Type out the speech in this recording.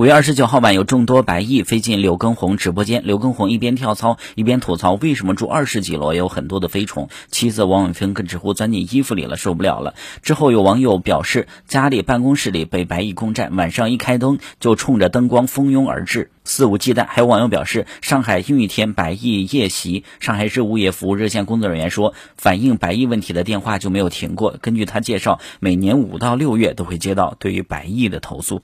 五月二十九号晚，有众多白蚁飞进刘畊宏直播间。刘畊宏一边跳操，一边吐槽为什么住二十几楼有很多的飞虫。妻子王永芬更直呼钻进衣服里了，受不了了。之后有网友表示，家里办公室里被白蚁攻占，晚上一开灯就冲着灯光蜂拥而至，肆无忌惮。还有网友表示，上海又一天白蚁夜袭。上海市物业服务热线工作人员说，反映白蚁问题的电话就没有停过。根据他介绍，每年五到六月都会接到对于白蚁的投诉。